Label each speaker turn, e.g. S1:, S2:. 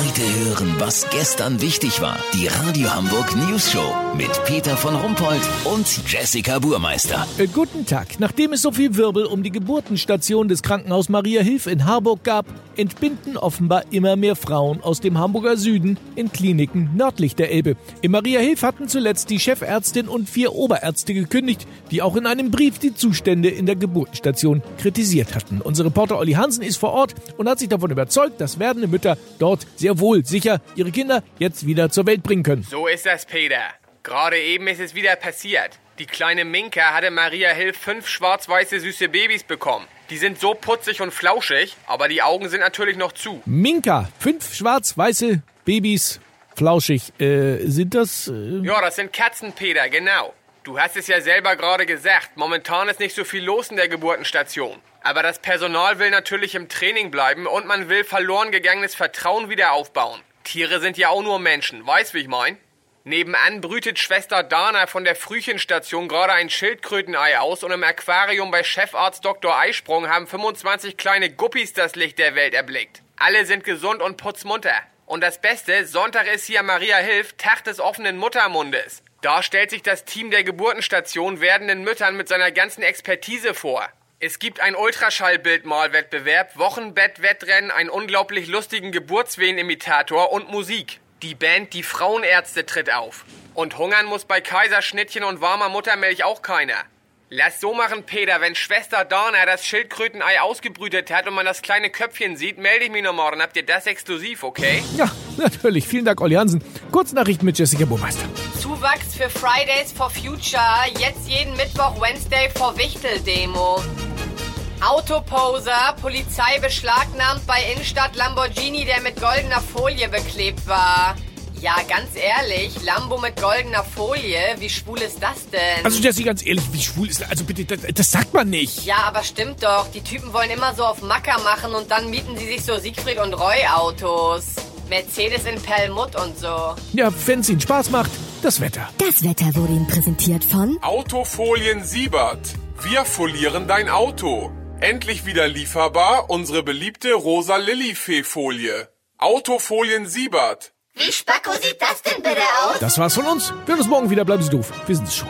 S1: Heute hören, was gestern wichtig war. Die Radio Hamburg News Show mit Peter von Rumpold und Jessica Burmeister.
S2: Äh, guten Tag. Nachdem es so viel Wirbel um die Geburtenstation des Krankenhaus Maria Hilf in Harburg gab, entbinden offenbar immer mehr Frauen aus dem Hamburger Süden in Kliniken nördlich der Elbe. In Maria Hilf hatten zuletzt die Chefärztin und vier Oberärzte gekündigt, die auch in einem Brief die Zustände in der Geburtenstation kritisiert hatten. Unser Reporter Olli Hansen ist vor Ort und hat sich davon überzeugt, dass werdende Mütter dort sehr wohl sicher ihre Kinder jetzt wieder zur Welt bringen können.
S3: So ist das, Peter. Gerade eben ist es wieder passiert. Die kleine Minka hatte Maria Hilf fünf schwarz-weiße süße Babys bekommen. Die sind so putzig und flauschig, aber die Augen sind natürlich noch zu.
S2: Minka, fünf schwarz-weiße Babys, flauschig. Äh, sind das... Äh
S3: Ja, das sind Katzen, Peter, genau. Du hast es ja selber gerade gesagt. Momentan ist nicht so viel los in der Geburtenstation. Aber das Personal will natürlich im Training bleiben und man will verloren gegangenes Vertrauen wieder aufbauen. Tiere sind ja auch nur Menschen, weißt wie ich mein? Nebenan brütet Schwester Dana von der Frühchenstation gerade ein Schildkrötenei aus und im Aquarium bei Chefarzt Dr. Eisprung haben 25 kleine Guppies das Licht der Welt erblickt. Alle sind gesund und putzmunter. Und das Beste, Sonntag ist hier Maria Hilf, Tag des offenen Muttermundes. Da stellt sich das Team der Geburtenstation werdenden Müttern mit seiner ganzen Expertise vor. Es gibt ein Ultraschallbildmalwettbewerb, Wochenbettwettrennen, einen unglaublich lustigen Geburtswehenimitator und Musik. Die Band Die Frauenärzte tritt auf. Und hungern muss bei Kaiserschnittchen und warmer Muttermilch auch keiner. Lass so machen, Peter. Wenn Schwester Dana das Schildkrötenei ausgebrütet hat und man das kleine Köpfchen sieht, melde ich mich noch morgen. Habt ihr das exklusiv, okay?
S2: Ja, natürlich. Vielen Dank, Olli Hansen. Kurznachrichten mit Jessica Burmeister.
S4: Zuwachs für Fridays for Future. Jetzt jeden Mittwoch, Wednesday for Wichtel-Demo. Autoposer. Polizei beschlagnahmt bei Innenstadt Lamborghini, der mit goldener Folie beklebt war. Ja, ganz ehrlich, Lambo mit goldener Folie, wie schwul ist das denn?
S2: Also Jessica, ganz ehrlich, wie schwul ist das? Also bitte, das, das sagt man nicht.
S4: ja, aber stimmt doch. Die Typen wollen immer so auf Macker machen und dann mieten sie sich so Siegfried und Roy Autos. Mercedes in Perlmutt und so.
S2: Ja, wenn es Ihnen Spaß macht, das Wetter.
S5: Das Wetter wurde Ihnen präsentiert von
S6: Autofolien Siebert. Wir folieren dein Auto. Endlich wieder lieferbar unsere beliebte rosa Lilifee-Folie. Autofolien Siebert.
S5: Wie spacko sieht das denn bitte aus?
S2: Das war's von uns. Wir hören uns morgen wieder. Bleiben Sie doof. Wir sind es schon.